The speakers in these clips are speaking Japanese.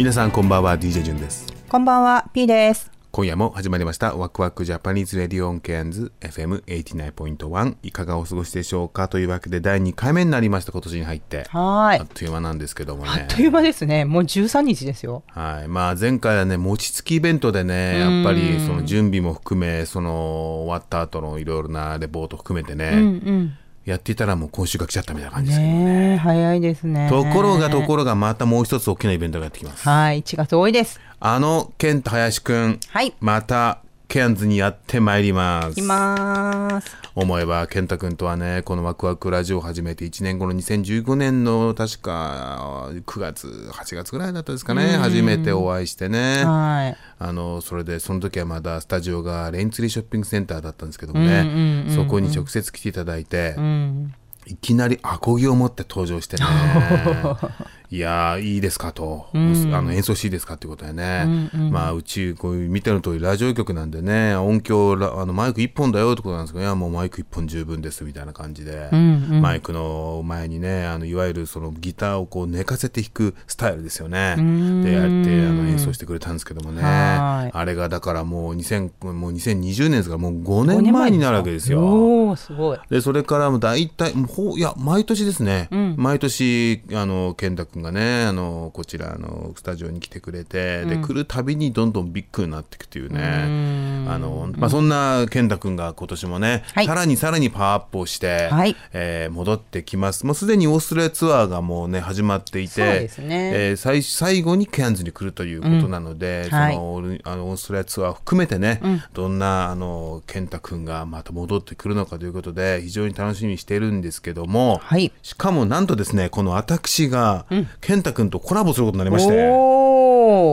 皆さんこんばんは DJ ジュンです。こんばんは、P です。今夜も始まりましたワクワク Japanese Radio on ケアンズ FM89.1 いかがお過ごしでしょうか？というわけで第2回目になりました今年に入って。はあっという間なんですけどもね。あっという間ですね。もう13日ですよ。はい。まあ、前回はね餅つきイベントでねやっぱりその準備も含めその終わった後のいろいろなレポート含めてね、うんうん。やっていたらもう今週が来ちゃったみたいな感じですけど、ねえ、早いですね。ところがところがまたもう一つ大きなイベントがやってきますはい、1月多いです。あのケント林くんはい。またケアンズにやってまいります。います。思えば健太君とはねこのワクワクラジオを始めて1年後の2015年の確か9月8月ぐらいだったですかね。初めてお会いしてね。はい。あのそれでその時はまだスタジオがレインツリーショッピングセンターだったんですけどもね、そこに直接来ていただいて、うん。いきなりアコギを持って登場してね いやーいいですかと、あの演奏していいですかっていうことでね、まあうちこういう見ての通りラジオ局なんでね音響ラあのマイク1本だよってことなんですけどいやもうマイク1本十分ですみたいな感じで、マイクの前にねあのいわゆるそのギターをこう寝かせて弾くスタイルですよね、でやってあの演奏してくれたんですけどもね。はい。あれがだからもう2000もう2020年ですからもう5年前になるわけですよ。すごい。でそれからも大体もういや毎年ですね、毎年あの健太君がねあのこちらのスタジオに来てくれて、で来るたびにどんどんビッグになっていくというね。あの、まあ、そんな健太君が今年もね、はい。さらにさらにパワーアップをして、はい。えー戻ってきます。もうすでにオーストラリアツアーがもうね始まっていてそうですね。えー最最後にケアンズに来るということなので、そはい。のあのオーストラリアツアーを含めてね、どんなあの健太君がまた戻ってくるのかということで非常に楽しみにしているんですけども、はい。しかもなんとですねこの私が健太君とコラボすることになりまして。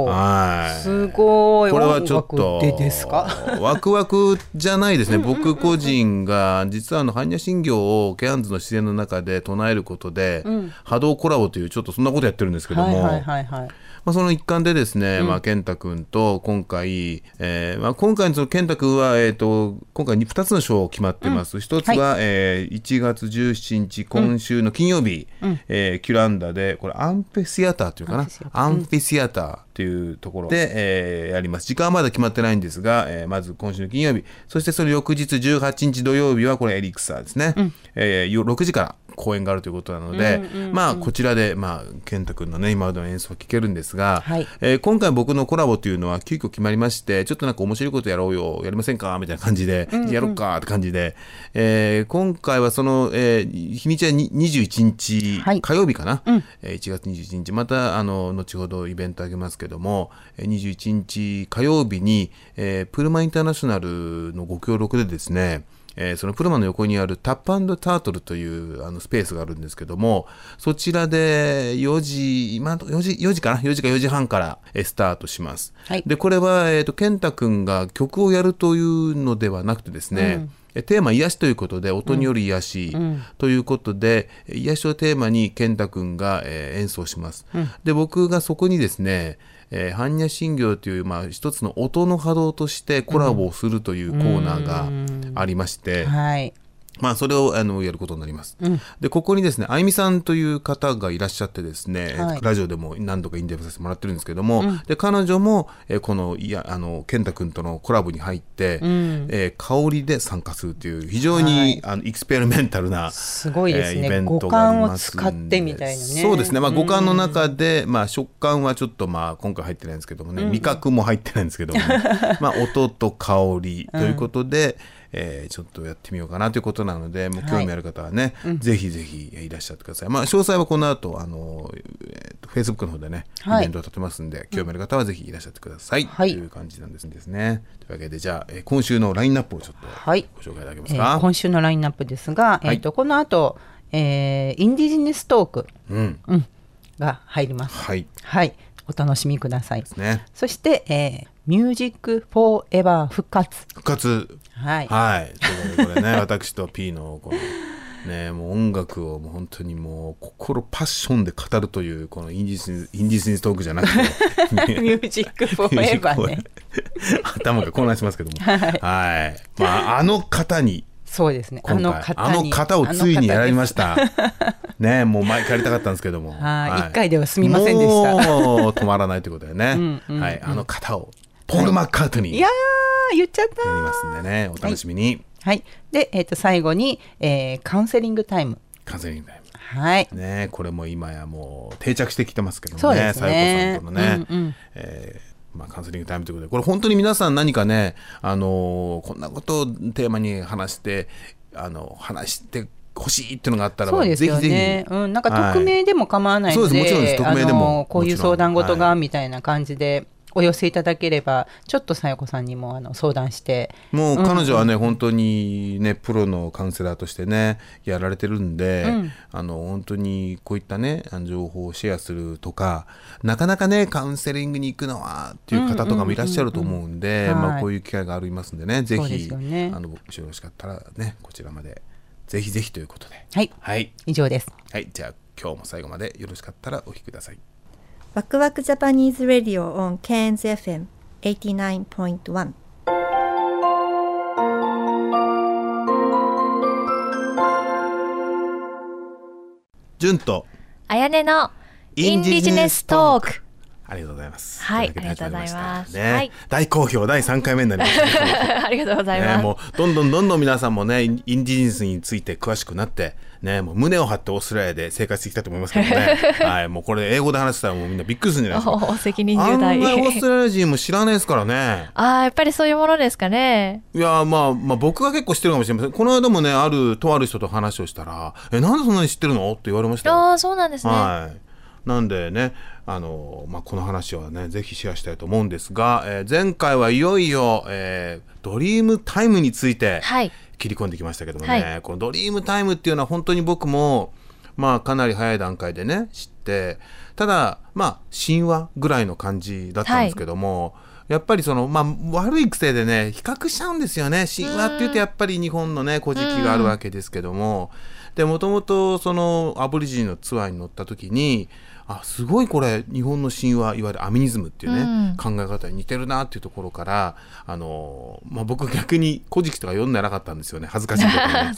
はい。すごい。これはちょっと ワクワクじゃないですね。僕個人が実はあの般若心経をケアンズの自然の中で唱えることで、波動コラボというちょっとそんなことやってるんですけども、はいはいはいはい。まあ、その一環でですね、まあ、健太君と今回、えーまあ、今回のその健太君は、えー、と今回2つの賞決まってます、一つは、えー1月17日今週の金曜日、えーキュランダでこれアンフィシアターというかな？アンフィシアター。というところで、えーやります。時間はまだ決まってないんですが、えーまず今週の金曜日。そしてその翌日18日土曜日はこれエリクサーですね、えーよ6時から公演があるということなので、まあこちらで、まあ、健太君のね今までの演奏を聴けるんですが、はい。えー今回僕のコラボというのは急遽決まりましてちょっとなんか面白いことやろうよやりませんかみたいな感じで、やろうかって感じで、えー今回はその、えー日にちはに21日、はい。火曜日かな、えー1月21日またあの後ほどイベントあげますけどもえー21日火曜日に、えープルマインターナショナルのご協力でですねえーそのプルマの横にあるタップタートルというあのスペースがあるんですけどもそちらで4時今の4時4時かな？4時か4時半からえースタートします、はい。でこれは、えー、と健太君が曲をやるというのではなくてですね、えテーマ癒しということで音による癒しということで、癒しをテーマに健太君が、えー演奏します、で僕がそこにですねえー般若心経という、まあ、一つの音の波動としてコラボをするというコーナーがありまして、はい。まあ、それをあのやることになります。で、ここにですね、あゆみさんという方がいらっしゃってですね、はい。ラジオでも何度かインタビューさせてもらってるんですけども、で、彼女も、えーこの、いや、あの、健太君とのコラボに入って、えー香りで参加するという、非常に、あの、エクスペリメンタルな、すごいですね。えーイベントがあります五感を使ってみたいなね。そうですね。まあ、五感の中で、まあ、食感はちょっと、まあ、今回入ってないんですけどもね、味覚も入ってないんですけども、まあ、音と香りということで、えーちょっとやってみようかなということなのでもう興味ある方はね、うん。ぜひぜひいらっしゃってください、まあ、詳細はこの後あの、えーと Facebook の方でねイはい。ベントを立てますんで、興味ある方はぜひいらっしゃってください、はい。という感じなんですね。というわけでじゃあ、えー今週のラインナップをちょっとはい。ご紹介いただけますえか、ー今週のラインナップですが、はい。えっ、とこの後、えー Indigenous Talk、うん。うん、が入ります。はい。はい、お楽しみください。ね。そして、えー Music Forever 復活。復活はい。はい。ということでね、私と P のこの、ね、もう音楽をもう本当にもう心パッションで語るという、この Indigenous、Indigenous Talk じゃなくて、ミュージックフォーエバーね。頭が混乱しますけども。はい。まあ、あの方に、そうですね。あ今の回あの方をついにやりまた。した。ね、もう前からやりたかったんですけども。はい一回では済みませんでしたもう止まらないということでね。うんうんはい。あの方を、ポール・マッカートニー。い。やー、言っちゃった。やりますんでね、お楽しみに。はい。で、えっ、と、最後に、えーカウンセリングタイム。カウンセリングタイム。はい。ねこれも今やもう定着してきてますけどもそうですね。さんとのね、うんうんえーまあ、カウンセリングタイムということで。これ本当に皆さん何かね、あのーこんなことをテーマに話してあの話してほしいっていうのがあったらばそうですよぜひぜね。ひ。うん、なんか匿名でも構わないので、はいそうです。もちろんです。匿名でも。あのこういう相談事がはい。みたいな感じでお寄せいただければ、ちょっとさよこさんにもあの相談して、もう彼女はね、本当にねプロのカウンセラーとしてねやられてるんで、うん。あの本当にこういったね情報をシェアするとかなかなかねカウンセリングに行くのはっていう方とかもいらっしゃると思うんで、こういう機会がありますんでねぜそうでひ、すよね。あのもしよろしかったらねこちらまでぜひぜひということで。はい、はい、以上です。はい、じゃあ今日も最後までよろしかったらお聞きください。ワクワクジャパニーズラディオ on Cairns FM 89.1順とあやねのインディジネストーク。ありがとうございます。はいありがとうございますねはい大好評第3回目になりました。ありがとうございます。ね、もうどんどんどんどん皆さんもねインインディジネスについて詳しくなって、ね、もう胸を張ってオーストラリアで生活していきたいと思いますけどね、はい、もうこれ英語で話したらもうみんなびっくりするんじゃないですか。お責任あんま重大。りオーストラリア人も知らないですからね。ああ、やっぱりそういうものですかね。いやまあまあ僕が結構知ってるかもしれません。この間もねあるとある人と話をしたら「えなんでそんなに知ってるの?」って言われましたよ。ああ、そうなんですね。はい。なんでね、あのまあ、この話はね、ぜひシェアしたいと思うんですが、えー前回はいよいよ、えードリームタイムについてはい切り込んできましたけどもね、はい。このドリームタイムっていうのは本当に僕も、まあ、かなり早い段階でね、知って、ただ、まあ、神話ぐらいの感じだったんですけども、やっぱりその、まあ、悪い癖でね、比較しちゃうんですよね。神話っていうとやっぱり日本のね、古事記があるわけですけども、で、もともとそのアボリジニのツアーに乗った時に、あ、すごいこれ、日本の神話、いわゆるアミニズムっていうね、うん考え方に似てるなっていうところから、あの、まあ、僕逆に古事記とか読んでなかったんですよね。恥ずかしいことにね。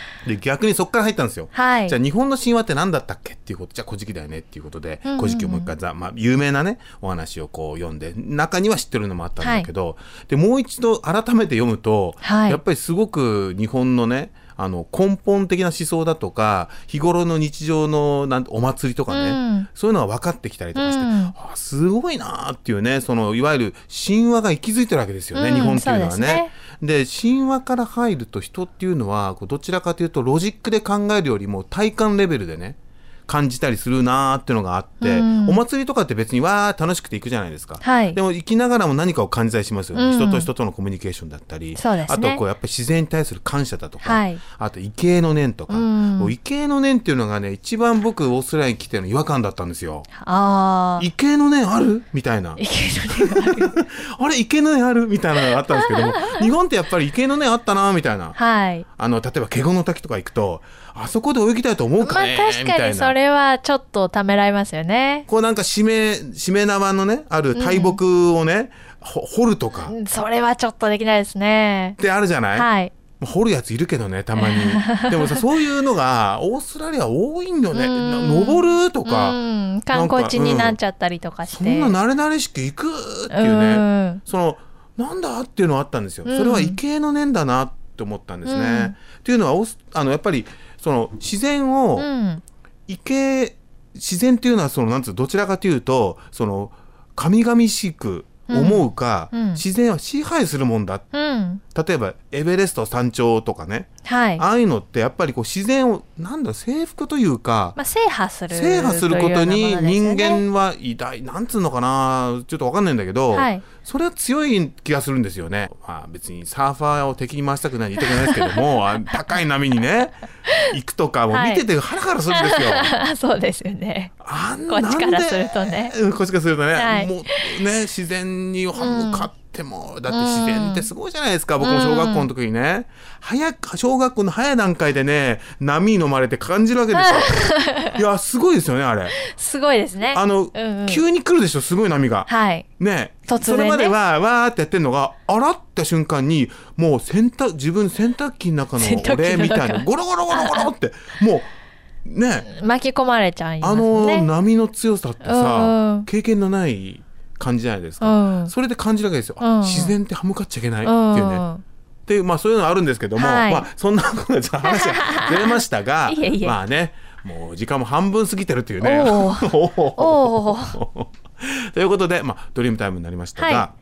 で逆にそこから入ったんですよ。はいじゃあ日本の神話って何だったっけっていうことじゃあ古事記だよねっていうことで、うんうんうん古事記をもう一回ざ、まあ、有名なねお話をこう読んで中には知ってるのもあったんだけど、でもう一度改めて読むと、はいやっぱりすごく日本のねあの根本的な思想だとか日頃の日常のなんお祭りとかね、うん。そういうのが分かってきたりとかして、うん。あすごいなーっていうねそのいわゆる神話が息づいてるわけですよね、うん日本っていうのはね。ですね。で神話から入ると人っていうのはこうどちらかというとロジックで考えるよりも体感レベルでね感じたりするなーっていうのがあって、うんお祭りとかって別にわー楽しくて行くじゃないですか、はいでも行きながらも何かを感じたりしますよね、うん人と人とのコミュニケーションだったり、そうですねあとこうやっぱり自然に対する感謝だとか、はいあと畏敬の念とか、うんもう畏敬の念っていうのがね一番僕オーストラリアに来ての違和感だったんですよ。ああ。畏敬の念ある？みたいな。あれ畏敬の念ある？みたいなのがあったんですけども 日本ってやっぱり畏敬の念あったなみたいな。はい。あの例えば華厳の滝とか行くとあそこで泳ぎたいと思うまあかね、確かみたいな。れはちょっとためらいますよね。こうなんかしめしめ縄のねある大木をね、ほ掘るとか。っそれはちょっとできないですね。てあるじゃない、はい。掘るやついるけどねたまに。でもさそういうのがオーストラリア多いんだよね登るとか、うん、観光地になっちゃったりとかして。そんな慣れ慣れしく行くっていうね、うん。そのなんだっていうのはあったんですよ、うん。それは畏敬の念だなって思ったんですね。うん。っていうのはオースあのやっぱりその自然をうん。畏敬自然っていうのはそのなんつうどちらかというとその神々しく思うか、うんうん自然は支配するもんだうん。例えばエベレスト山頂とかね、はい。ああいうのってやっぱりこう自然をなんだ征服というか、まあ、制覇する。制覇することに人ね間は偉大なんつうのかなちょっとわかんないんだけど、はいそれは強い気がするんですよね、まあ、別にサーファーを敵に回したくない言いたくないですけども あ高い波にね行くとかもう見ててハラハラするんですよ。そうですよね。あんこっちからなんでするとね。うんこっちからするとね、はいもうね自然に歯向かっても、だって自然ってすごいじゃないですか、僕も小学校の時にね。早く小学校の早い段階でね波に飲まれて感じるわけですよ。いやすごいですよねあれ。すごいですね。あの、うんうん。急に来るでしょすごい波が。はい。ね。ね。それまではわーってやってんのがあらって瞬間にもう洗濯自分洗濯機の中の洗濯機の中。俺みたいなゴロゴロゴロゴロってもうね。巻き込まれちゃいますあのね。波の強さってうんうさん。経験のない感じじゃないですか、うん。それで感じるわけですよ、自然って歯向かっちゃいけないってうんいうね、っていうまあそういうのあるんですけども、はい。まあそんなことで話が ずれましたがまあねもう時間も半分過ぎてるっていうね。ということで、まあ、ドリームタイムになりましたが、は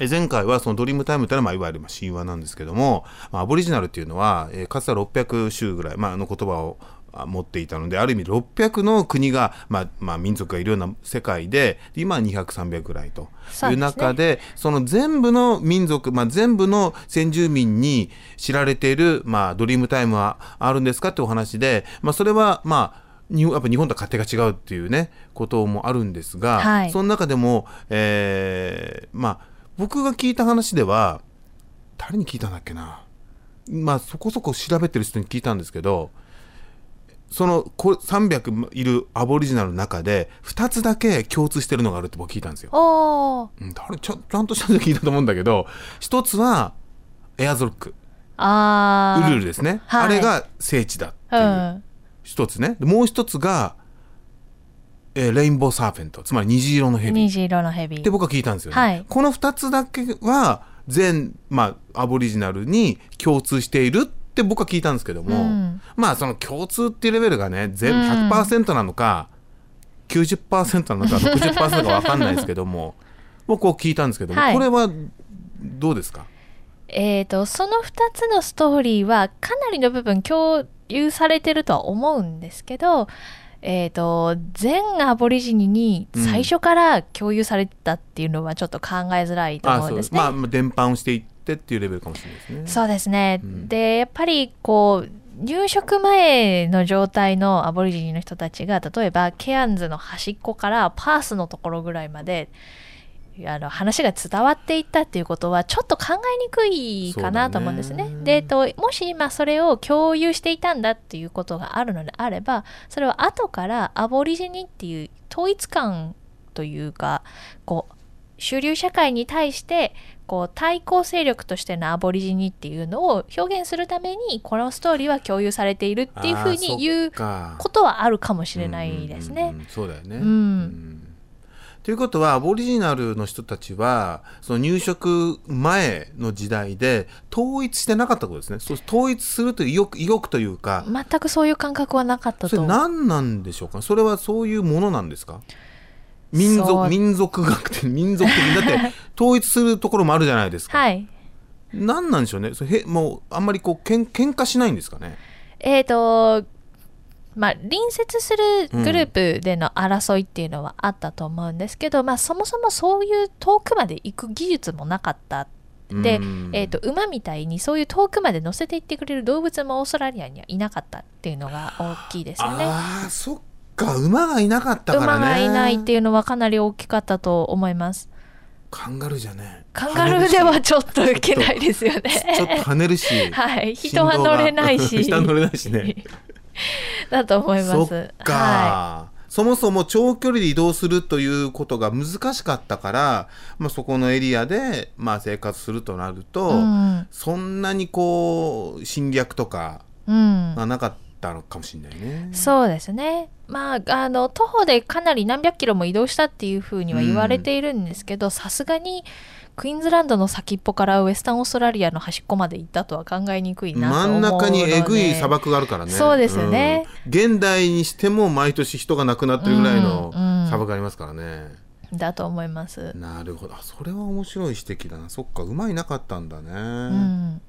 え前回はそのドリームタイムというのは、まあ、いわゆるまあ神話なんですけども、まあ、アボリジナルっていうのは、えーかつては600州ぐらい、まあ、の言葉をあ持っていたのである意味600の国が、まあまあ、民族がいるような世界で今は200300ぐらいというそうですね。中でその全部の民族、まあ、全部の先住民に知られている、まあ、ドリームタイムはあるんですかってお話で、まあ、それはまあ日本やっぱ日本とは勝手が違うっていうねこともあるんですが、はい。その中でも、えーまあ僕が聞いた話では誰に聞いたんだっけなまあそこそこ調べてる人に聞いたんですけどそのこ300いるアボリジナルの中で2つだけ共通してるのがあるって僕聞いたんですよ。うん、誰ちゃちゃんとした人に聞いたと思うんだけど一つはエアーズロック。ああ。ウルルですね、はい。あれが聖地だっていう。うん。一つね。でもう一つが、えーレインボーサーフェント。つまり虹色の蛇。虹色の蛇。って僕は聞いたんですよね、はい。この2つだけは全、まあ、アボリジナルに共通しているって僕は聞いたんですけども、うん。まあその共通っていうレベルがね全100%なのか、90%なのか60%なのか分かんないですけども 僕は聞いたんですけども、はい。これはどうですか？えー、とその2つのストーリーはかなりの部分共有されてるとは思うんですけど、えー、と全アボリジニに最初から共有されてたっていうのはちょっと考えづらいと思うんですね。まあまあ伝播をしていってっていうレベルかもしれないですね。そうですね、んでやっぱりこう入植前の状態のアボリジニの人たちが例えばケアンズの端っこからパースのところぐらいまであの話が伝わっていったっていうことはちょっと考えにくいかなと思うんですね。ねで、えっと、もし今それを共有していたんだっていうことがあるのであればそれは後からアボリジニっていう統一感というかこう主流社会に対してこう対抗勢力としてのアボリジニっていうのを表現するためにこのストーリーは共有されているっていうふうに言うかことはあるかもしれないですね。うんうんうんそうだよね。うんうんということはアボリジナルの人たちはその入植前の時代で統一してなかったことですね。そう統一するという意欲意欲というか、全くそういう感覚はなかったそれと思う。何なんでしょうか？それはそういうものなんですか？民族民族学的 民族的にだって統一するところもあるじゃないですか。はい。何なんでしょうね。それへもうあんまりこうけん喧嘩しないんですかね。えっ、と、まあ、隣接するグループでの争いっていうのはあったと思うんですけど、まあ、そもそもそういう遠くまで行く技術もなかった。でうん、えー、と馬みたいにそういう遠くまで乗せていってくれる動物もオーストラリアにはいなかったっていうのが大きいですよね。ああそっか馬がいなかったからね。馬がいないっていうのはかなり大きかったと思います。カンガルーじゃねカンガルーではちょっといけないですよね。ちょっと跳ねるしはい、人は乗れないし。人は乗れないしね だと思います。そっか、はそもそも長距離で移動するということが難しかったから、まあ、そこのエリアで、まあ、生活するとなると、うんそんなにこう侵略とかい。うん。がなかったのかもしれないね。そうですね。まあ、あの、徒歩でかなり何百キロも移動したっていうふうには言われているんですけど、さすがに、クイーンズランドの先っぽからウエスタンオーストラリアの端っこまで行ったとは考えにくいなと思うので。真ん中にえぐい砂漠があるからね。そうですよね。うん。現代にしても毎年人が亡くなってるぐらいのうんうん。砂漠がありますからね、だと思います。なるほど。あそれは面白い指摘だな。そっか馬いなかったんだね、うん、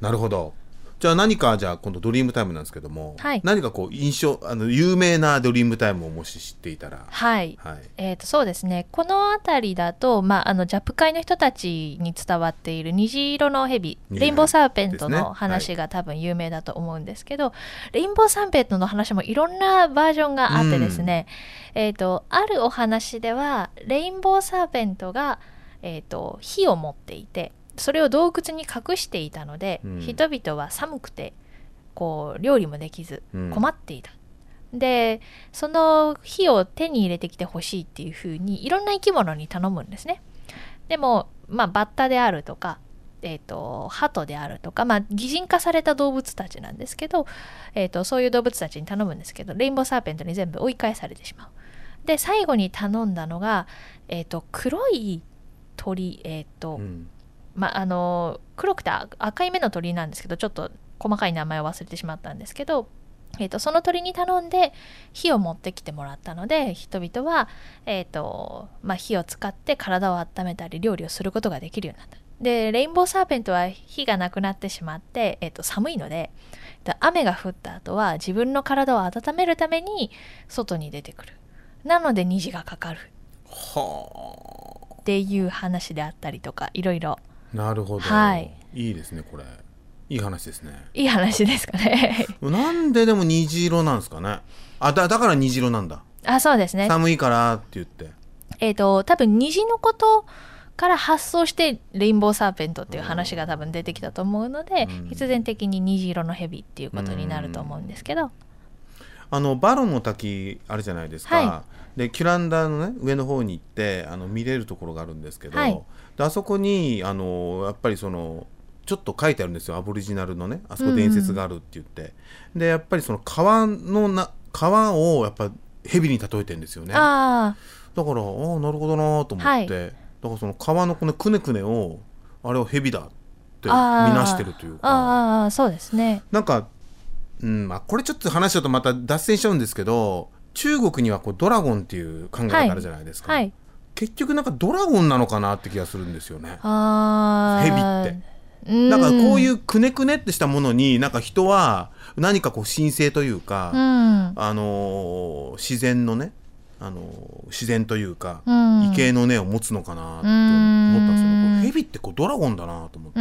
なるほどじゃあ何かじゃあ今度ドリームタイムなんですけども、はい。何かこう印象あの有名なドリームタイムをもし知っていたら。はい。はい。えー、とそうですね。この辺りだと、まあ、あのジャップ界の人たちに伝わっている虹色の蛇虹レインボーサーペントの話が多分有名だと思うんですけど、レインボーサーペントの話もいろんなバージョンがあってですね、えー、とあるお話ではレインボーサーペントが、えー、と火を持っていてそれを洞窟に隠していたので、うん人々は寒くてこう料理もできずうん困っていた。でその火を手に入れてきてほしいっていうふうにいろんな生き物に頼むんですね。でも、まあ、バッタであるとか、えー、と鳩であるとか、まあ、擬人化された動物たちなんですけど、えー、とそういう動物たちに頼むんですけどレインボーサーペントに全部追い返されてしまう。で最後に頼んだのが、えー、と黒い鳥、えーとうんまあ、あの黒くて赤赤い目の鳥なんですけどちょっと細かい名前を忘れてしまったんですけど、えー、とその鳥に頼んで火を持ってきてもらったので人々は、えーとまあ、火を使って体を温めたり料理をすることができるようになった。でレインボーサーペントは火がなくなってしまって、えー、と寒いのでで雨が降った後は自分の体を温めるために外に出てくる。なので虹がかかる。はっていう話であったりとかいろいろあなるほど、はい。いいですねこれ。いい話ですね。いい話ですかね。なんででも虹色なんですかね。あだだから虹色なんだ。あそうですね。寒いからって言って。えっ、と多分虹のことから発想してレインボーサーペントっていう話が多分出てきたと思うので、うん。必然的に虹色の蛇っていうことになると思うんですけど、あのバロンの滝あるじゃないですか、はでキュランダのね上の方に行ってあの見れるところがあるんですけど、はい。であそこにあのやっぱりそのちょっと書いてあるんですよ。アボリジナルのねあそこ伝説があるって言って、でやっぱりその川のな川をやっぱ蛇に例えてるんですよね。だあからああなるほどなと思って、はい。だからその川のこのくねくねをあれを蛇だって見なしてるというあかああそうですね。なんか、うんまあ、これちょっと話しちゃうとまた脱線しちゃうんですけど中国にはこうドラゴンっていう考え方あるじゃないですか、はい結局なんかドラゴンなのかなって気がするんですよね。あ蛇あって。うん。だからこういうくねくねってしたものになんか人は何かこう神聖というか、うん。あのー自然のね、あのー自然というか、うん。畏敬の念を持つのかなと思ったんですようん。ねこう蛇ってこうドラゴンだなと思って、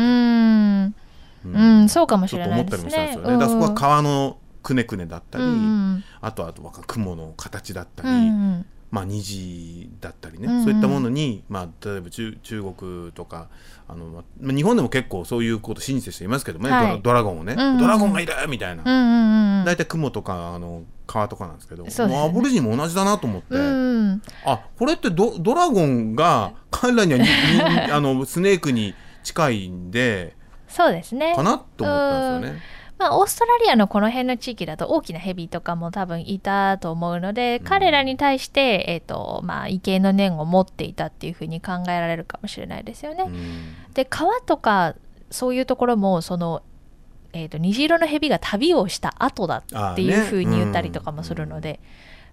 うん。そうかもしれと思ったりもないですねしたんですよね。だからそこは川のくねくねだったり、うんあとは雲の形だったり、うんまあ、虹だったりね、うんそういったものに、まあ、例えば中中国とかあの、まあ、日本でも結構そういうこと信じてる人いますけどもね、はい。ドラゴンをね、ドラゴンがいるみたいな、大体雲とかあの川とかなんですけどアボリジニも同じだなと思って、うんあこれってドドラゴンが彼らにはにに あのスネークに近いんでそうですね。かなと思ったんですよね。まあ、オーストラリアのこの辺の地域だと大きなヘビとかも多分いたと思うので、彼らに対して、えーとまあ、畏敬の念を持っていたっていうふうに考えられるかもしれないですよね。うん。で川とかそういうところもその、えー、と虹色のヘビが旅をした後だっていうふうに言ったりとかもするので、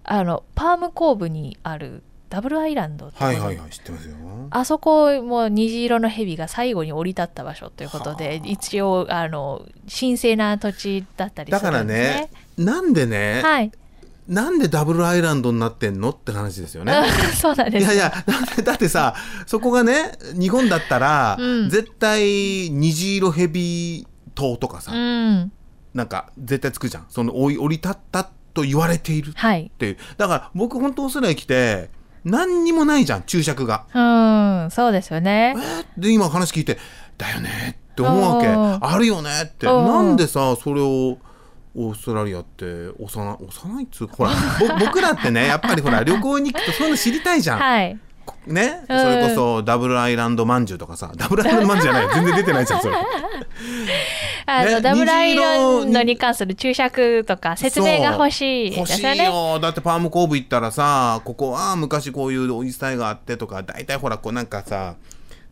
あのパームコーブにあるダブルアイランドってはいはいはい知ってますよ。あそこも虹色の蛇が最後に降り立った場所ということで一応あの神聖な土地だったりすだからるんですね。なんでね、はい。なんでダブルアイランドになってんのって話ですよね。そうなんです。いやいやだってだってさそこがね日本だったら、うん。絶対虹色ヘビ島とかさ、うん。なんか絶対つくじゃん。その降り降り立ったと言われているっはい。ていうだから僕本当オーストラ来て何にもないじゃん注釈が。うんそうですよね。えーで今話聞いてだよねって思うわけ。うん。あるよねって。うん。なんでさそれをオーストラリアって幼幼いっつうかほらぼ僕らってねやっぱりほら旅行に行くとそういうの知りたいじゃん。はいね、うん。それこそダブルアイランドまんじゅうとかさ。ダブルアイランドまんじゅうじゃない。全然出てないじゃんそれ。あの、ね。ダブルアイランドに関する注釈とか説明が欲しいで欲しいすよ。ねよだってパームコーブ行ったらさここは昔こういうおじさいがあってとか大体ほらこうなんかさ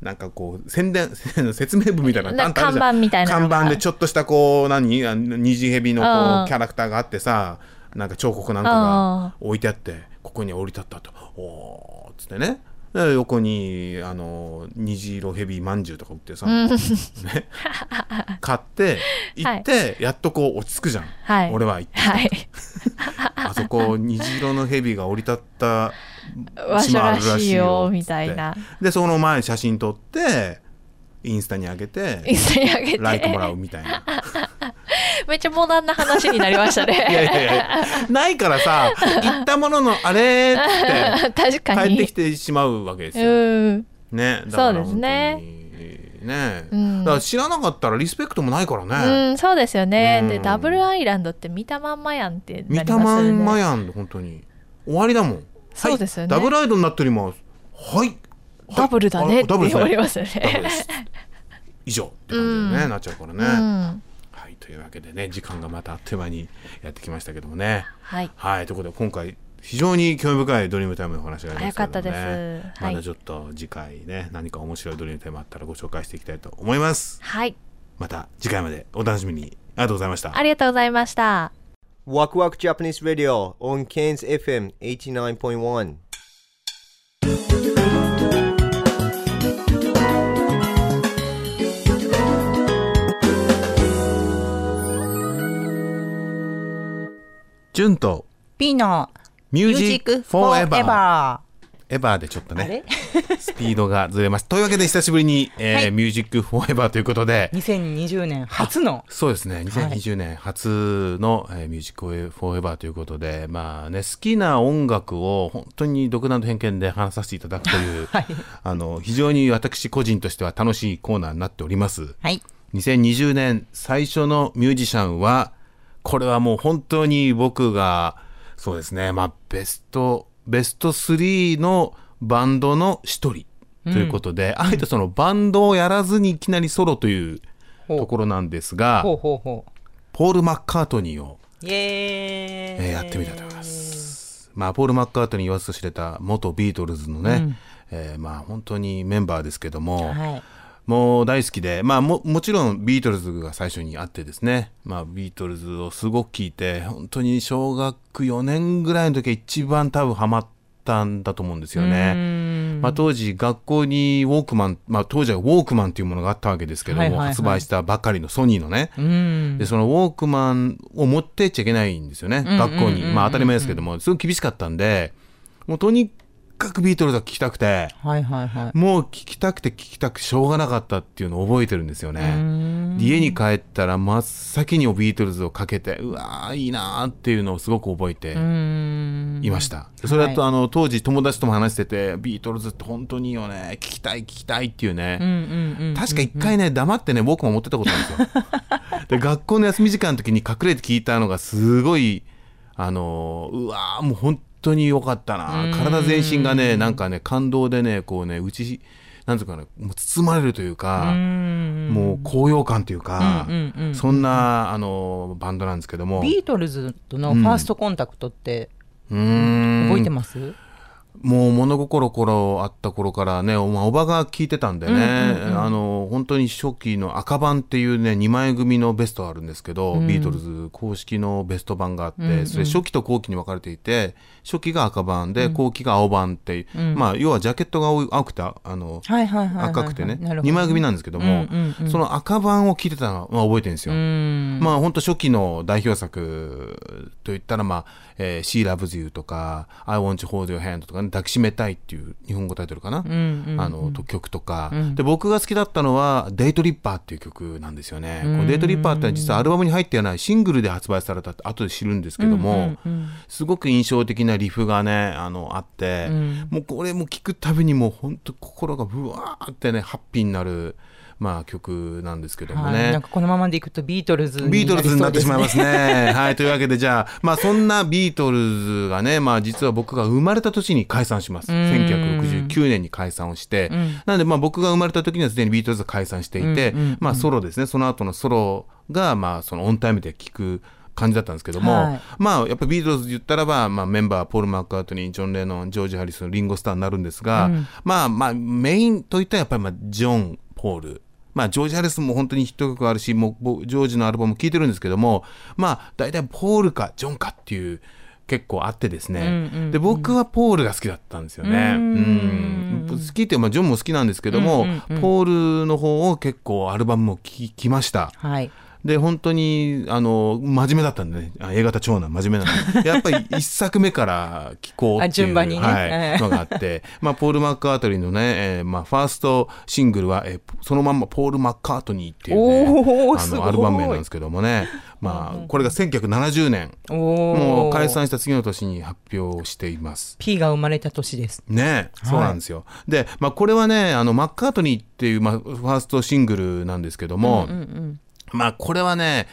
なんかこう宣伝 説明文みたいな看板みたいな看板でちょっとしたこう何？あ虹ヘビのこうキャラクターがあってさなんか彫刻なんかが置いてあってここに降り立ったと。おーっつってね。で横にあの虹色ヘビーまんじゅうとか売ってさ、うん。ね、買って行って、やっとこう落ち着くじゃん、はい。俺は行って。はい。あそこ虹色のヘビが降り立った場所らしいよみたいな。でその前写真撮ってインスタに上げて一緒にあげて。ライクもらうみたいなめっちゃモダンな話になりましたね。いやいやいや。ないからさ行ったもののあれーっ 確てかに。帰ってきてしまうわけですよ、うん。ねだからそうですね。ね、うん。だから知らなかったらリスペクトもないからね、うん、そうですよね、うん。でダブルアイランドって見たまんまやんってなり見ますよね。たまんまやん本当に。終わりだもん。そうですよね。はい、ダブルアイドルになっております。はい、はい。ダブルだねってあダブルですね。言われますよね。す。以上って感じでね、うん。なっちゃうからね、というわけでね時間がまたあっという間にやってきましたけどもね。はい、はいということで今回非常に興味深いドリームタイムのお話がありましたけどもね。早かったです。はい。まだちょっと次回ね何か面白いドリームタイムあったらご紹介していきたいと思います。はい、また次回までお楽しみに。ありがとうございました。ありがとうございました。Waku Waku Japanese Radio on Cairns FM 89.1. ジュンと。ピーのミュージックフォーエバー。バエバーでちょっとねれ？スピードがずれますというわけで久しぶりに、えーはい。ミュージックフォーエバーということで ?2020 年初の。そうですね。2020年初の、えーミュージックフォーエバーということで。まあね好きな音楽を本当に独断と偏見で話させていただくという、はい。あの非常に私個人としては楽しいコーナーになっております。はい。2020年最初のミュージシャンはこれはもう本当に僕がそうですねまあベストベスト3のバンドの一人ということで、あえてそのバンドをやらずにいきなりソロというところなんですがほうほうほポール・マッカートニーを、ーイ。えーやってみたいと思います。まあ、ポール・マッカートニー言わずと知れた元ビートルズのね、えーまあ本当にメンバーですけども、はい。もう大好きで、まあももちろんビートルズが最初にあってですね、まあビートルズをすごく聴いて、本当に小学4年ぐらいの時は一番多分ハマったんだと思うんですよね。まあ当時学校にウォークマン、まあ当時はウォークマンというものがあったわけですけども、はいはいはい発売したばかりのソニーのね、うん。でそのウォークマンを持ってっちゃいけないんですよね、学校に。まあ当たり前ですけども、すごい厳しかったんで、もうとにかくビートルズが聴きたくて、はいはいはい。もう聞きたくて聞きたくしょうがなかったっていうのを覚えてるんですよね。で家に帰ったら真っ先にビートルズをかけてうわーいいなーっていうのをすごく覚えていました。でそれだと、はあの当時友達とも話しててビートルズって本当にいいよね聞きたい聞きたいっていうね、うんうんうん。確か一回ね黙ってね僕も持ってたことあるんですよ。で学校の休み時間の時に隠れて聞いたのがすごいあのうわーもう本当に良かったな。体全身がねなんかね感動でねこうねうちなんていうかねもう包まれるというかもう高揚感というかそんなあのバンドなんですけども。ビートルズとのファーストコンタクトって覚えてます？もう物心頃あった頃からねお,、まあ、おばが聞いてたんでね、あの本当に初期の赤版っていうね2枚組のベストあるんですけど、ビートルズ公式のベスト版があって、それ初期と後期に分かれていて初期が赤版で後期が青版っていう、まあ要はジャケットが青青くてあの。赤くてねなるほど2枚組なんですけども、うんうんその赤版を聞いてたのは覚えてるんですよ。うん。まあ本当初期の代表作といったら、まあえー She Loves You とか I Want to Hold Your Hand とか、ね、抱きしめたいっていう日本語タイトルかな、あのと曲とか、で僕が好きだったのはデイトリッパーっていう曲なんですよね。このデイトリッパーって実はアルバムに入ってないシングルで発売されたって後で知るんですけども、すごく印象的なリフがねあのあって、もうこれも聞くたびにもう本当心がブワーってねハッピーになる。まあ曲なんですけどもね、はい。なんかこのままでいくとビートルズにビートルズになってしまいますね。ね。はい、というわけで、じゃあ、まあ、そんなビートルズがね、まあ、実は僕が生まれた年に解散します。1969年に解散をして、なので、まあ、僕が生まれた時にはすでにビートルズが解散していて、まあ、ソロですね、その後のソロが、まあ、そのオンタイムで聴く感じだったんですけども、はい。まあやっぱりビートルズ言ったらば、まあ、メンバーポール・マッカートニージョン・レノンジョージ・ハリスンリンゴ・スターになるんですが、まあまあメインといったらやっぱりまあジョン・ポールまあ、ジョージ・ハリスンも本当にヒット曲あるし、もう僕ジョージのアルバム聴いてるんですけども、まあ、大体ポールかジョンかっていう結構あってですね、うんうんうんで僕はポールが好きだったんですよね。ううんん好きってまあジョンも好きなんですけども、うんうんうんポールの方を結構アルバムも聴きました。はい。で本当にあの真面目だったんでね。あ A 型長男真面目なんで。やっぱり一作目から聴こうっていうあ順番にね。はいええ。のがあって、まあ、ポール・マッカートニーのね、えーまあ、ファーストシングルは、えーそのまんまポール・マッカートニーっていう、ね、あのアルバム名なんですけどもね、まあ、これが1970年。おもう解し散した次の年に発表しています。P が生まれた年です。ねはい。そうなんですよ。で、まあ、これはねあのマッカートニーっていう、まあ、ファーストシングルなんですけども、まあこれはね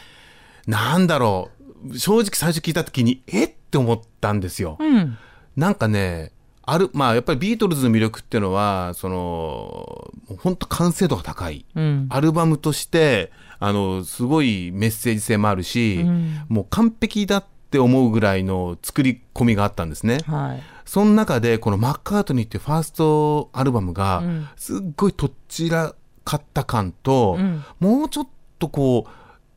なんだろう正直最初聞いた時にえって思ったんですよ。うん。なんかねあるまあやっぱりビートルズの魅力っていうのはその本当完成度が高い、うん。アルバムとしてあのすごいメッセージ性もあるし、もう完璧だって思うぐらいの作り込みがあったんですね。はい。その中でこのマッカートニーっていうファーストアルバムがうんすっごいとっちらかった感と、うんもうちょっとこう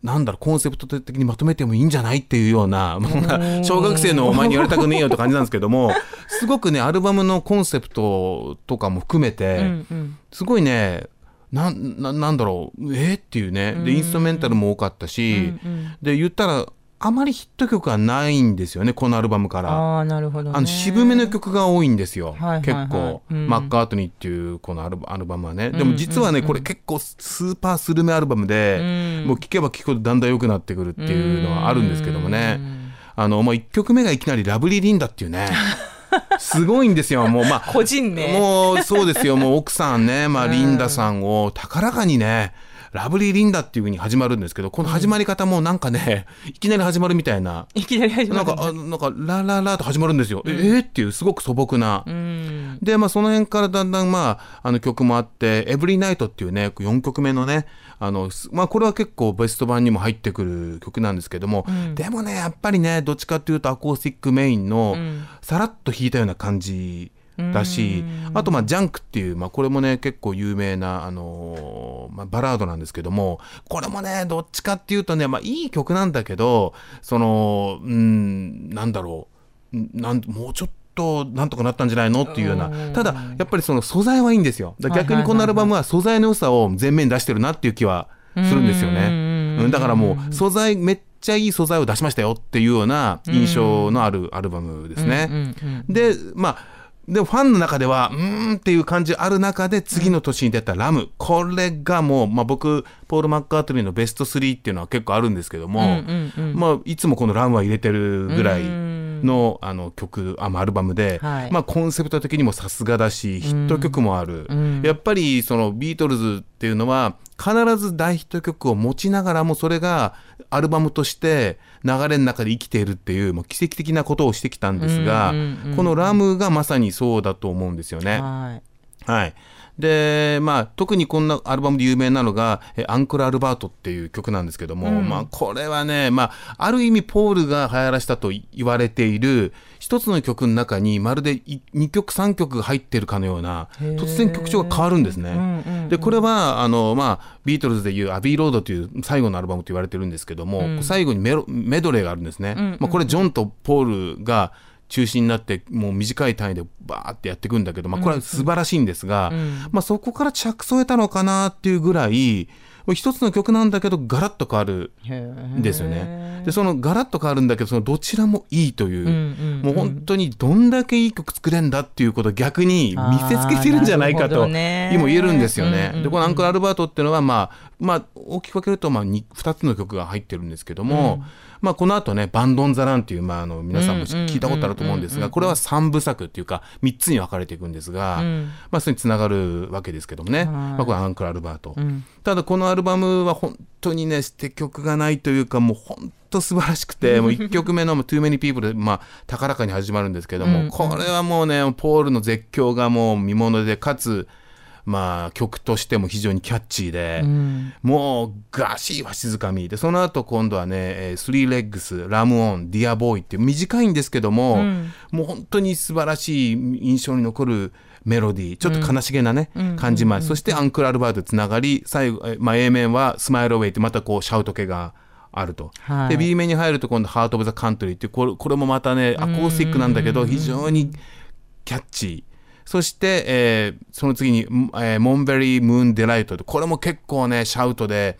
なんだろうコンセプト的にまとめてもいいんじゃないっていうような、まあ小学生のお前に言われたくねえよって感じなんですけども すごくねアルバムのコンセプトとかも含めて、うんうん。すごいねなんななんだろうえーっていうね。でインストメンタルも多かったし、で言ったらあまりヒット曲がないんですよねこのアルバムから。ああ、なるほど、ね。あの渋めの曲が多いんですよ、はいはいはい。結構、うん。マッカートニーっていうこのアルバアルバムはね、でも実はね、これ結構スーパースルメアルバムで、もう聴けば聴くほどだんだん良くなってくるっていうのはあるんですけどもね、あの、まあ、1曲目がいきなり「ラブリー・リンダ」っていうね。すごいんですよもうまあ。個人名。もうそうですよ、もう奥さんね、まあ、リンダさんを高らかにね、ラブリー・リンダっていうふうに始まるんですけど、この始まり方もなんかね、いきなり始まるみたいな。いきなり始まるなんか、あなんか、ラララと始まるんですよ。ええっていう、すごく素朴な。うん。で、まあ、その辺からだんだん、まあ、あの曲もあって、エブリーナイトっていうね、4曲目のね、あの、すまあ、これは結構ベスト版にも入ってくる曲なんですけども、でもね、やっぱりね、どっちかっていうとアコースティックメインの、さらっと弾いたような感じだし、あと、まあ、ジャンクっていう、まあ、これもね、結構有名な、あのーまあ、バラードなんですけども、これもね、どっちかっていうとね、まあ、いい曲なんだけど、その、うん、なんだろう、なんもうちょっとなんとかなったんじゃないのっていうような。ただやっぱりその素材はいいんですよ。逆にこのアルバムは素材の良さを前面に出してるなっていう気はするんですよね。うんだからもう素材めっちゃいい素材を出しましたよっていうような印象のあるアルバムですね。でまあでファンの中ではうーんっていう感じある中で次の年に出た「ラム」これがもう、まあ、僕ポール・マッカートニーのベスト3っていうのは結構あるんですけども、まあ、いつもこの「ラム」は入れてるぐらいのあの曲あまあアルバムで、はい。まあ、コンセプト的にもさすがだしヒット曲もある、やっぱりそのビートルズっていうのは必ず大ヒット曲を持ちながらもそれがアルバムとして流れの中で生きているっていうもう奇跡的なことをしてきたんですが、この「ラム」がまさにそうだと思うんですよね。はい。はい。で、まあ、特にこんなアルバムで有名なのが、えアンクル・アルバートっていう曲なんですけども、まあ、これはね、まあ、ある意味、ポールが流行らしたと言われている、一つの曲の中にまるで2曲、3曲が入ってるかのような、突然曲調が変わるんですね。で、これは、あの、まあ、ビートルズでいうアビーロードという最後のアルバムと言われてるんですけども、最後にメロメドレーがあるんですね。まあ、これ、ジョンとポールが、中心になってもう短い単位でバーってやっていくんだけど、まあ、これは素晴らしいんですが、まあ、そこから着想を得たのかなっていうぐらい一つの曲なんだけどガラッと変わるんですよね。でそのガラッと変わるんだけどそのどちらもいいという,、もう本当にどんだけいい曲作れんだっていうことを逆に見せつけてるんじゃないかと今言えるんですよね。うんうんうん。でこの「アンクル・アルバート」っていうのは、まあまあ、大きく分けると、まあ、2, 2つの曲が入ってるんですけども、まあ、この後ね「バンド・オン・ザ・ラン」っていう、まあ、あの皆さんも聞いたことあると思うんですがこれは3部作っていうか3つに分かれていくんですが、まあ、それにつながるわけですけどもね、まあ、これアンクル・アルバート、ただこのアルバムは本当にね捨て曲がないというかもう本当素晴らしくて もう1曲目の「Too Many People で」まあ、高らかに始まるんですけども、これはもうねポールの絶叫がもう見ものでかつまあ、曲としても非常にキャッチーで、もう出だしは静かめでその後今度はね「えー Three Legs」「ラムオン」「ディアボーイ」っていう短いんですけども、もう本当に素晴らしい印象に残るメロディーちょっと悲しげなね、感じもある。そして Uncle Albert つながり最後、えーまあ、A 面は「 Smile Away」ってまたこうシャウト系があると、はい。で B 面に入ると今度「ハート・オブ・ザ・カントリー」ってこれこれもまたねアコースティックなんだけど非常にキャッチー。そして、えーその次に、えー Monkberry Moon Delight これも結構ねシャウトで、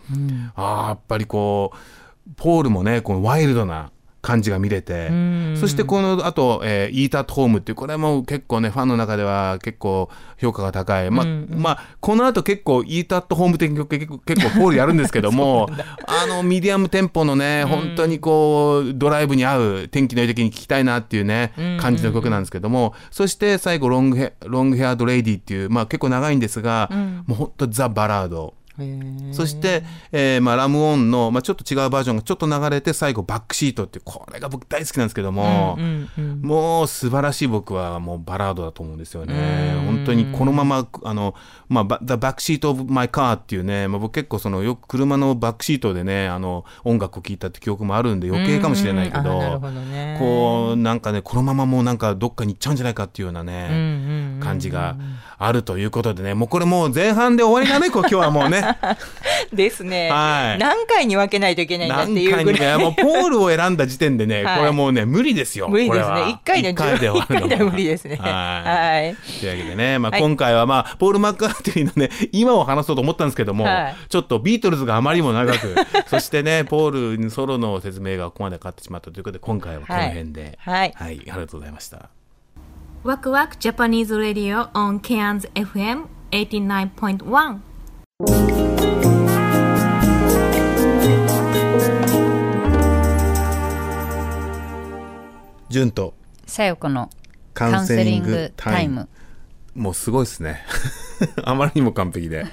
ああやっぱりこうポールもねこのワイルドな感じが見れて、そしてこのあと、えー、 Eat at Home っていうこれも結構ねファンの中では結構評価が高い、まあまあこの後結構 Eat at Home 的な曲結構結構ポールやるんですけども あのミディアムテンポのね本当にこうドライブに合う天気のいい時に聴きたいなっていうね感じの曲なんですけどもそして最後ロングヘ Long Haired Lady っていうまあ結構長いんですが、もう本当ザ・バラード。そして、えーまあ、ラムオンの、まあ、ちょっと違うバージョンがちょっと流れて最後バックシートってこれが僕大好きなんですけども、もう素晴らしい僕はもうバラードだと思うんですよね。本当にこのままあの、まあ、バ The Back Seat of My Car っていうね、まあ、僕結構そのよく車のバックシートでねあの音楽を聴いたって記憶もあるんで余計かもしれないけど,、うんうんどね。こうなんかねこのままもうなんかどっかに行っちゃうんじゃないかっていうようなね、感じがあるということでねもうこれもう前半で終わりだねこう 今日はもうね。ですね、はい。何回に分けないといけないんだっていうぐ何回にらいねもうポールを選んだ時点でね、はい。これもうね無理ですよ。無理ですね。一回で一回で終わるの一回では無理ですね。はい。はい。というわけでね、まあ、はい。今回は、まあポール・マッカートニーのね今を話そうと思ったんですけども、はい。ちょっとビートルズがあまりにも長く そしてねポールにソロの説明がここまでかかってしまったということで今回はこの辺で。はい。はい、ありがとうございました。ワクワクジャパニーズ・ラディオ on Cairns FM 89.1順とさよこのカウンセリングタイム。もうすごいですね。あまりにも完璧で。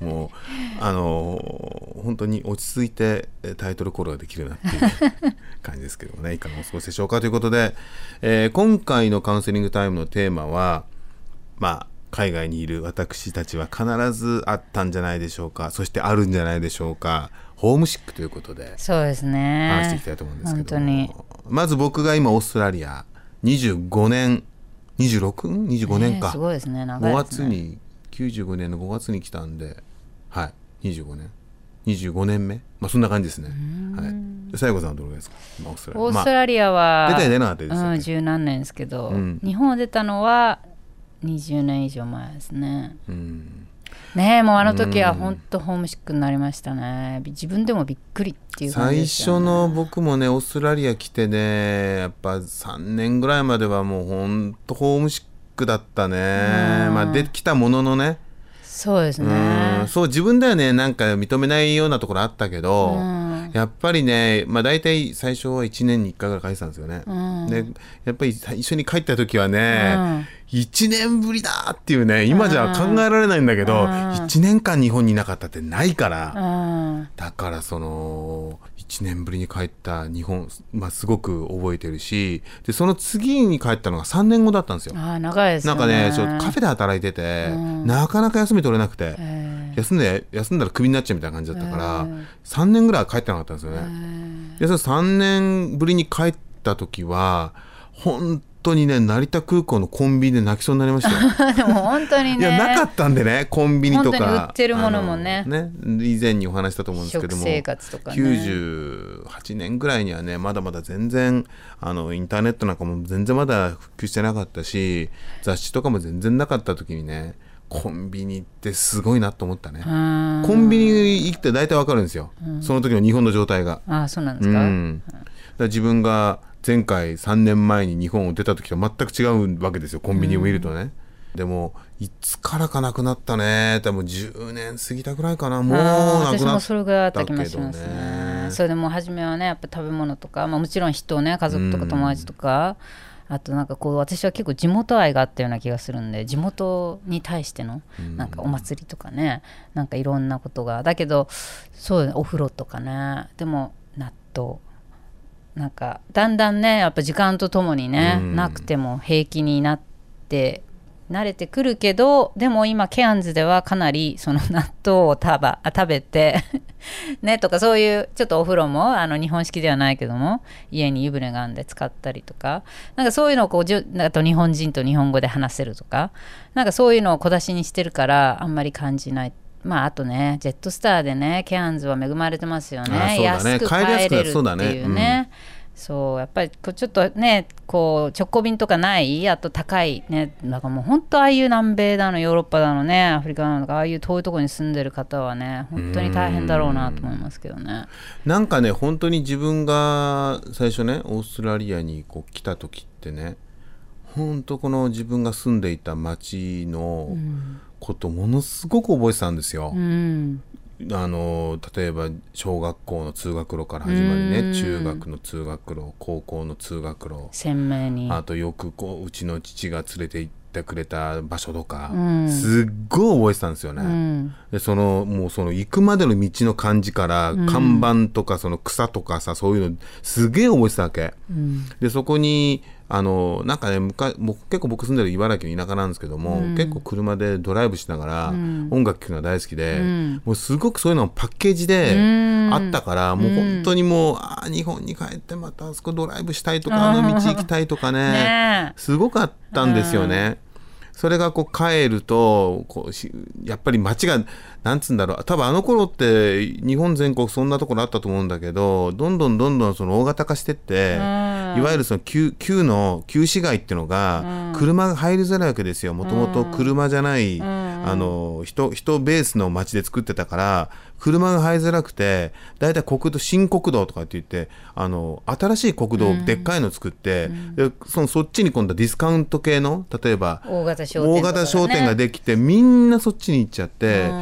もうあのー本当に落ち着いてえタイトルコールができるなっていう感じですけどもね。いかがお過ごしでしょうかということで、えー今回のカウンセリングタイムのテーマはまあ海外にいる私たちは必ずあったんじゃないでしょうか。そしてあるんじゃないでしょうか。ホームシックということでそうですね。話していきたいと思うんですけどまず僕が今オーストラリア25年 26?25 年か、ねすごいですね。長い5ですね。月に95年の5月に来たんではい25年25年目。まあそんな感じですね。はい。西郷さんはどれぐらいですか？今オーストラリア。オーストラリアは、まあ出たり出なかったりでしたっけうん、十何年ですけど、うん。日本を出たのは20年以上前ですね。うん。ねえもうあの時は本当ホームシックになりましたね。び自分でもびっくりっていう感じ最初の僕もねオーストラリア来てねやっぱ3年ぐらいまではもうほんとホームシックだったね。まあできたもののねそうですうん。ねそう自分ではねなんか認めないようなところあったけど、やっぱりねまあ大体最初は1年に1回ぐらい帰ってたんですよね、でやっぱり最初に帰った時はね、1年ぶりだっていうね今じゃ考えられないんだけど、1年間日本にいなかったってないから、うん。だからその1年ぶりに帰った日本、まあ、すごく覚えてるしでその次に帰ったのが3年後だったんですよ。ああ長いですよね。なんかね、ちょっとカフェで働いてて、なかなか休み取れなくて、休んで、休んだらクビになっちゃうみたいな感じだったから、3年ぐらいは帰ってなかったんですよね。で、その3年ぶりに帰った時は、本当にね、成田空港のコンビニで泣きそうになりましたよ。でも本当にねいや、なかったんでね、コンビニとか。売ってるものもねね以前にお話したと思うんですけども。食生活とかね98年ぐらいにはねまだまだ全然あのインターネットなんかも全然まだ普及してなかったし雑誌とかも全然なかった時にねコンビニってすごいなと思ったね。うんコンビニ行って大体わかるんですよ、その時の日本の状態が、ああそうなんでうすか、ん、だ自分が前回3年前に日本を出た時と全く違うわけですよコンビニを見るとね、でもいつからかなくなったね。多分10年過ぎたぐらいかな。もうあなくなっー私もそれぐらいあったたけど気がしますね。ねそれでも初めはねやっぱ食べ物とか、まあ、もちろん人ね家族とか友達とか、あとなんかこう私は結構地元愛があったような気がするんで地元に対してのなんかお祭りとかねなんかいろんなことがだけどそうねお風呂とかねでも納豆。なんかだんだんねやっぱ時間とともにね、うん。なくても平気になって慣れてくるけどでも今ケアンズではかなりその納豆を食べ あ食べて ねとかそういうちょっとお風呂もあの日本式ではないけども家に湯船があるんで使ったりとかなんかそういうのをこうじゅあと日本人と日本語で話せるとかなんかそういうのを小出しにしてるからあんまり感じない。まああとねジェットスターでねケアンズは恵まれてますよね。ね。安く帰れるっていうねそうやっぱりこうちょっとねこう直行便とかないあと高いねだからもう本当ああいう南米だのヨーロッパだのねアフリカだのああいう遠いところに住んでる方はね本当に大変だろうなと思いますけどね。なんかね本当に自分が最初ねオーストラリアにこう来た時ってね本当この自分が住んでいた町のことものすごく覚えてたんですよ。うんあの例えば小学校の通学路から始まりね、うん。中学の通学路高校の通学路。鮮明に。あとよくこううちの父が連れて行ってくれた場所とか、うん。すっごい覚えてたんですよね。うん。でそのもうその行くまでの道の感じから、看板とかその草とかさそういうのすげえ覚えてたわけ。うん。でそこにあのなんかねむかもう結構僕住んでる茨城の田舎なんですけども、うん。結構車でドライブしながら、うん。音楽聴くのが大好きで、うん。もうすごくそういうのパッケージでうん。あったから、もう本当にもうあー日本に帰ってまたあそこドライブしたいとかあの道行きたいとかね。ね。えすごくあったんですよね。それがこう帰るとこうしやっぱり街がなんつうんだろう。多分あの頃って日本全国そんなところあったと思うんだけどどんどんどんどんその大型化してって、いわゆるその旧旧の旧市街っていうのが車が入りづらいわけですよ。もともと車じゃない、あの人人ベースの街で作ってたから車が入りづらくてだいたい国土新国道とかって言ってあの新しい国道でっかいの作って、でそのそっちに今度はディスカウント系の例えば大型商店ね。大型商店ができてみんなそっちに行っちゃって、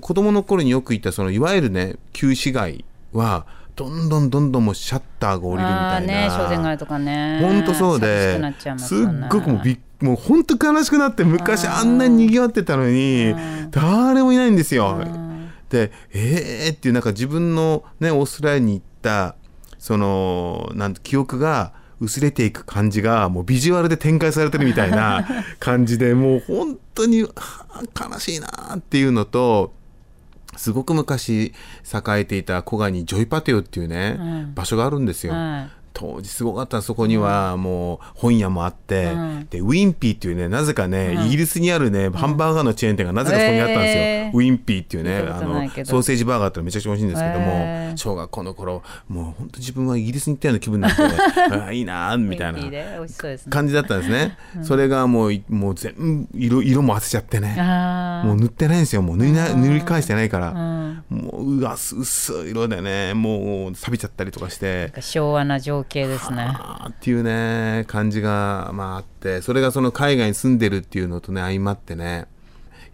子供の頃によく行ったそのいわゆるね旧市街はどんどんどんどんもうシャッターが降りるみたいな。ね商店街とかね。本当そうで寂しくなっちゃいますすっごくもうびっもう本当悲しくなって昔あんなに賑わってたのに誰もいないんですよ。でえーっていうなんか自分のねオーストラリアに行ったそのなんて記憶が薄れていく感じがもうビジュアルで展開されてるみたいな 感じでもう本当にはあ悲しいなっていうのとすごく昔栄えていた古賀にジョイパテオっていうね、うん場所があるんですよ。はい当時すごかったそこにはもう本屋もあって、うん。でウィンピーっていうねなぜかね、イギリスにあるねハンバーガーのチェーン店がなぜかそこにあったんですよ、へー。ウィンピーっていうねあのソーセージバーガーってのめちゃくちゃ美味しいんですけども、へー。小学校の頃もう本当自分はイギリスに行ったような気分になって ああいいなーみたいな感じだったんですね、それがもういもう全部色色も当てちゃってねもう塗ってないんですよもう塗りな塗り返してないから、うん。もううわ薄薄い色でねもう錆びちゃったりとかして。昭和な情景ですねっていうね感じがまああってそれがその海外に住んでるっていうのとね相まってね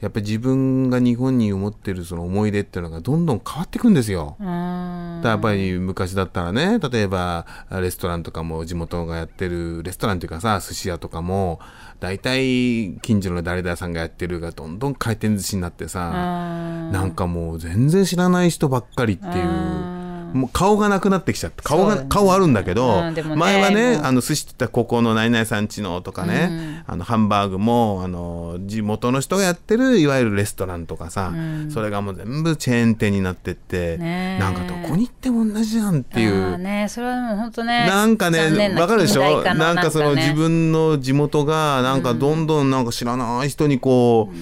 やっぱり自分が日本に思ってるその思い出っていうのがどんどん変わっていくんですよ。やっぱり昔だったらね例えばレストランとかも地元がやってるレストランっていうかさ寿司屋とかも大体近所の誰々さんがやってるがどんどん回転寿司になってさなんかもう全然知らない人ばっかりっていう。もう顔がなくなってきちゃって顔が、ね。顔あるんだけど、うん。ね前はねあの寿司って言ったらここの何々さんちのとかね、あのハンバーグもあの地元の人がやってるいわゆるレストランとかさ、それがもう全部チェーン店になってって、ねえ。なんかどこに行っても同じじゃんっていう。ねそれはもう本当ねなんかねわかるでしょ？なんかそのね自分の地元がなんかどんどんなんか知らない人にこう、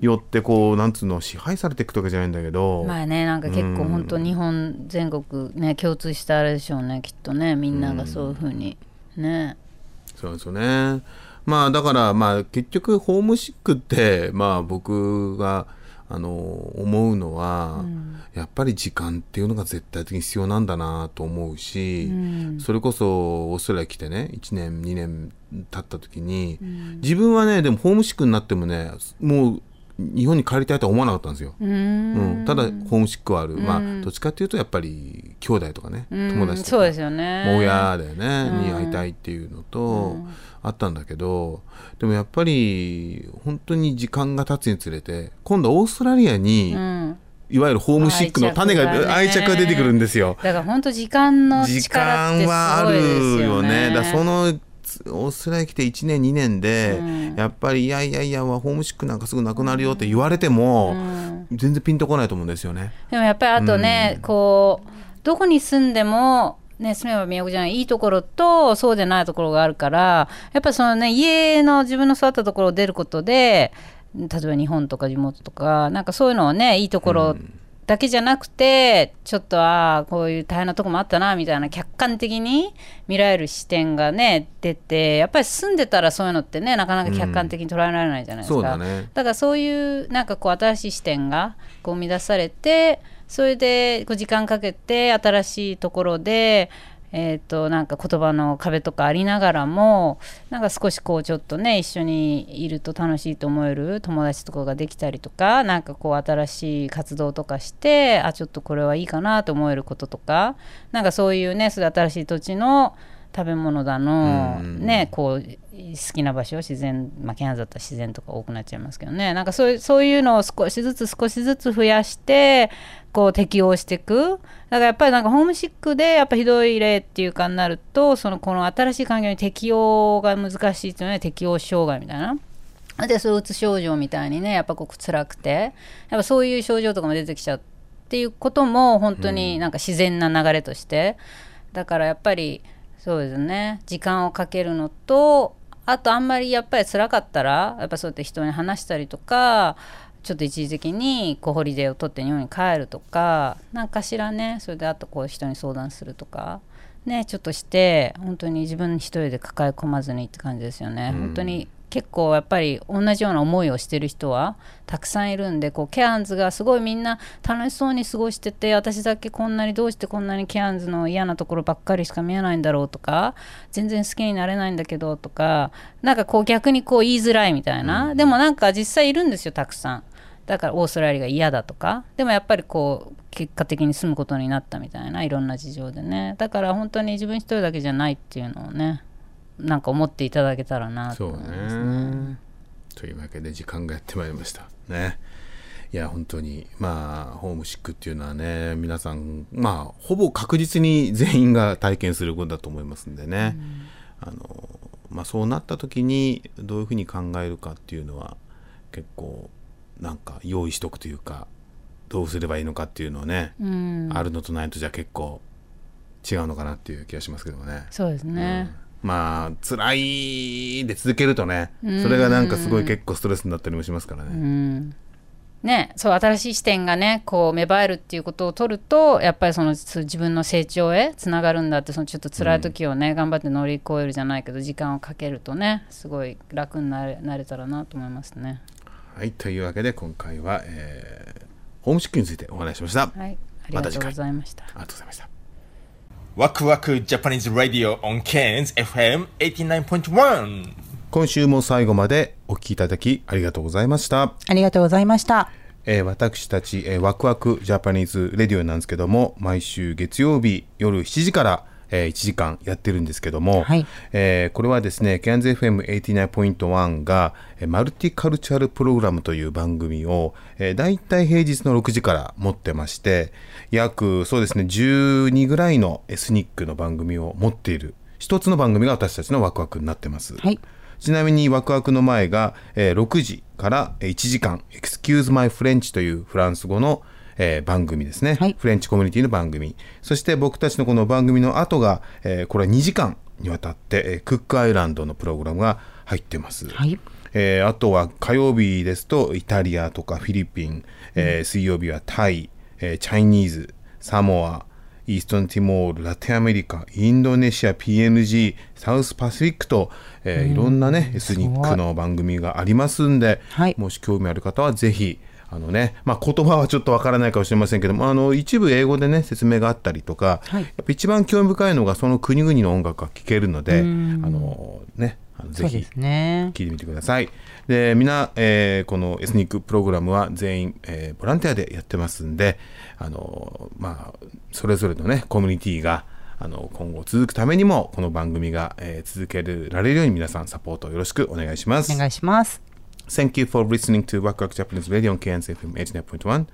よってこうなんつうの支配されていくとかじゃないんだけど、まあねなんか結構本当日本全国ね共通したあれでしょうねきっとねみんながそういうふうにね。そうですよね。まあだからまあ結局ホームシックってまあ僕があの思うのは、やっぱり時間っていうのが絶対的に必要なんだなと思うし、それこそオーストラリア来てね1年2年経った時に、自分はねでもホームシックになってもねもう日本に帰りたいとは思わなかったんですよ。うん、ただホームシックはある、まあどっちかっていうとやっぱり兄弟とかね、友達とか。そうですよね。親だよね、に会いたいっていうのと、あったんだけどでもやっぱり本当に時間が経つにつれて今度オーストラリアに、うん。いわゆるホームシックの種が愛着が出てくるんですよ。だから本当時間の時力ってす間はあごいでするよよねね。だからそのオーストラリア来て1年2年で、やっぱりいやいやいやホームシックなんかすぐなくなるよって言われても、全然ピンとこないと思うんですよね。でもやっぱりあとね、こうどこに住んでもね、住めば都じゃないいいところとそうじゃないところがあるからやっぱりそのね家の自分の育ったところを出ることで例えば日本とか地元とかなんかそういうのをねいいところだけじゃなくて、ちょっとああこういう大変なとこもあったなみたいな客観的に見られる視点がね出てやっぱり住んでたらそういうのってねなかなか客観的に捉えられないじゃないですか、そうだね。だからそういうなんかこう新しい視点がこう生み出されてそれでこう時間かけて新しいところでえー、となんか言葉の壁とかありながらもなんか少しこうちょっとね一緒にいると楽しいと思える友達とかができたりとかなんかこう新しい活動とかしてあちょっとこれはいいかなと思えることとかなんかそういうねそれ新しい土地の食べ物だの、ねこう好きな場所自然まあケアンズだったら自然とか多くなっちゃいますけどね。なんかそういうそういうのを少しずつ少しずつ増やしてこう適応していく。だからやっぱりなんかホームシックでやっぱひどい例っていうかになるとそのこの新しい環境に適応が難しいっていうのは適応障害みたいな。でそううつ症状みたいにねやっぱこう辛くて。やっぱそういう症状とかも出てきちゃうっていうことも本当になんか自然な流れとして、だからやっぱりそうですね。時間をかけるのとあとあんまりやっぱり辛かったらやっぱそうやって人に話したりとかちょっと一時的にこうホリデーを取って日本に帰るとか何かしらねそれであとこう人に相談するとかねちょっとして本当に自分一人で抱え込まずにって感じですよね、本当に結構やっぱり同じような思いをしてる人はたくさんいるんでこうケアンズがすごいみんな楽しそうに過ごしてて私だけこんなにどうしてこんなにケアンズの嫌なところばっかりしか見えないんだろうとか全然好きになれないんだけどとかなんかこう逆にこう言いづらいみたいな、でもなんか実際いるんですよたくさん。だからオーストラリアが嫌だとか。でもやっぱりこう結果的に住むことになったみたいないろんな事情でね。だから本当に自分一人だけじゃないっていうのをねなんか思っていただけたらなとそう思いますね。というわけで時間がやってまいりました。ね。いや本当にまあホームシックっていうのはね皆さんまあほぼ確実に全員が体験することだと思いますんでね、あのまあ、そうなった時にどういうふうに考えるかっていうのは結構なんか用意しとくというかどうすればいいのかっていうのをね、うんあるのとないのとじゃ結構違うのかなっていう気がしますけどもね。そうですね、まあ辛いで続けるとねそれがなんかすごい結構ストレスになったりもしますからね。うんね、そう新しい視点がねこう芽生えるっていうことを取るとやっぱりその自分の成長へつながるんだってそのちょっと辛い時をね、頑張って乗り越えるじゃないけど時間をかけるとねすごい楽になれなれたらなと思いますね。はいというわけで今回は、えーホームシックについてお話ししました。はい、ありがとうございました。ありがとうございました。ワクワク Japanese Radio on Cairns FM 89.1今週も最後までお聞きいただきありがとうございました。ありがとうございました。えー私たち、えーワクワクジャパニーズレディオなんですけども毎週月曜日夜7時から、えー1時間やってるんですけども、はいえーこれはですね CANZFM89.1 が、えーマルティカルチャルプログラムという番組を、えー、だいたい平日の6時から持ってまして約そうですね12ぐらいのエスニックの番組を持っている一つの番組が私たちのワクワクになってます。はい。ちなみにワクワクの前が、えー6時からえー1時間「Excuse My French」というフランス語の、えー番組ですね、はい。フレンチコミュニティの番組。そして僕たちのこの番組の後が、えーこれは2時間にわたって、えークックアイランドのプログラムが入ってます、はい。えーあとは火曜日ですとイタリアとかフィリピン、えー水曜日はタイ、えーチャイニーズサモアイーストンティモールラテンアメリカインドネシア PNG サウスパシフィックと、えーいろんなねエスニックの番組がありますんで、はい。もし興味ある方はぜひあのねまあ、言葉はちょっとわからないかもしれませんけどもあの一部英語でね説明があったりとか、はいやっぱ一番興味深いのがその国々の音楽が聴けるのであのねぜひ。聞いてみてください。で、みんな、えーこのエスニックプログラムは全員、えーボランティアでやってますんで、あのまあ、それぞれのね、コミュニティが、あの、今後続くためにも、この番組が、えー続けられるように皆さんサポートよろしくお願いします。お願いします。Thank you for listening to Waku Waku Japanese Radio on KNZFM 89.1.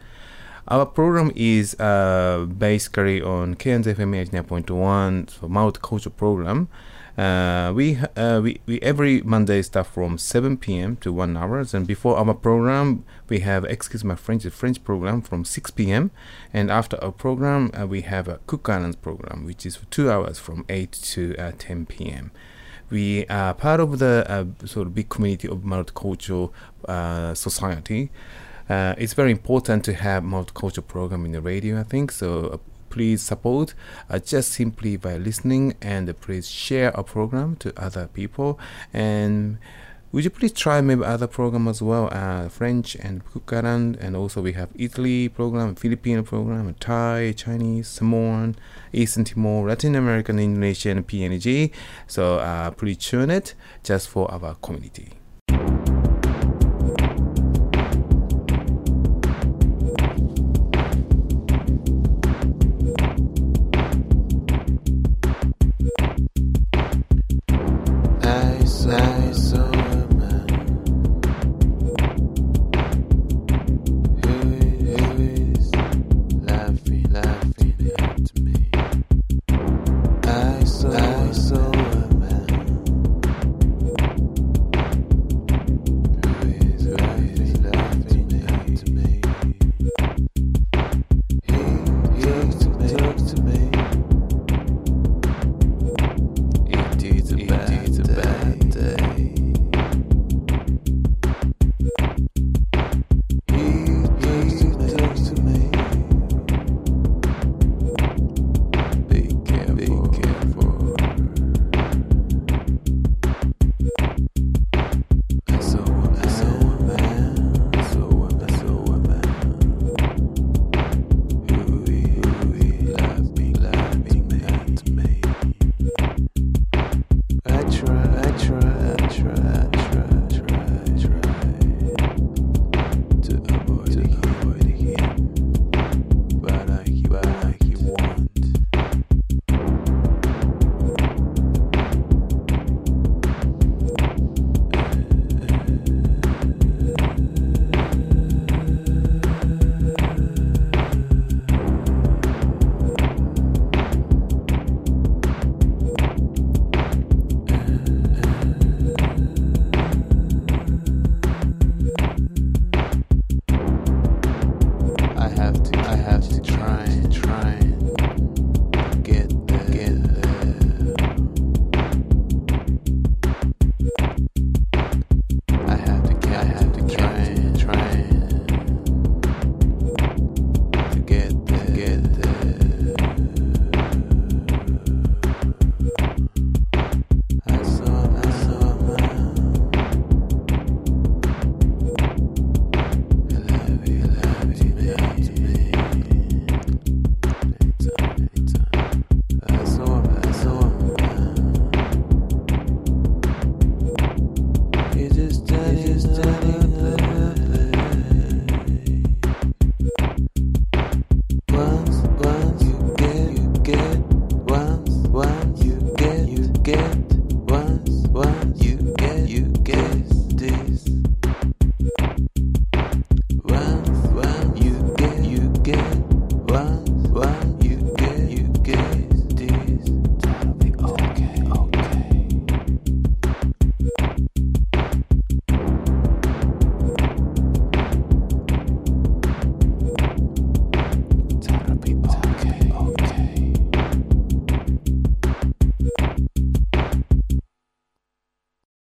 Our program is uh, basically on KNZFM 89.1 so multicultural program. Uh, we, uh, we we every Monday start from 7 p.m. to 1 hours, and before our program we have excuse my French the French program from 6 p.m. and after our program uh, we have a Cook Islands program which is for two hours from 8 to uh, 10 p.m. we are part of the uh, sort of big community of multicultural uh, society. Uh, it's very important to have multicultural program in the radio, I think. So please support uh, just simply by listening and please share our program to other people and would you please try maybe other program as well uh, french and Kukaran and also we have italy program filipino program thai chinese samoan eastern timor latin american indonesian png so uh, please tune it just for our community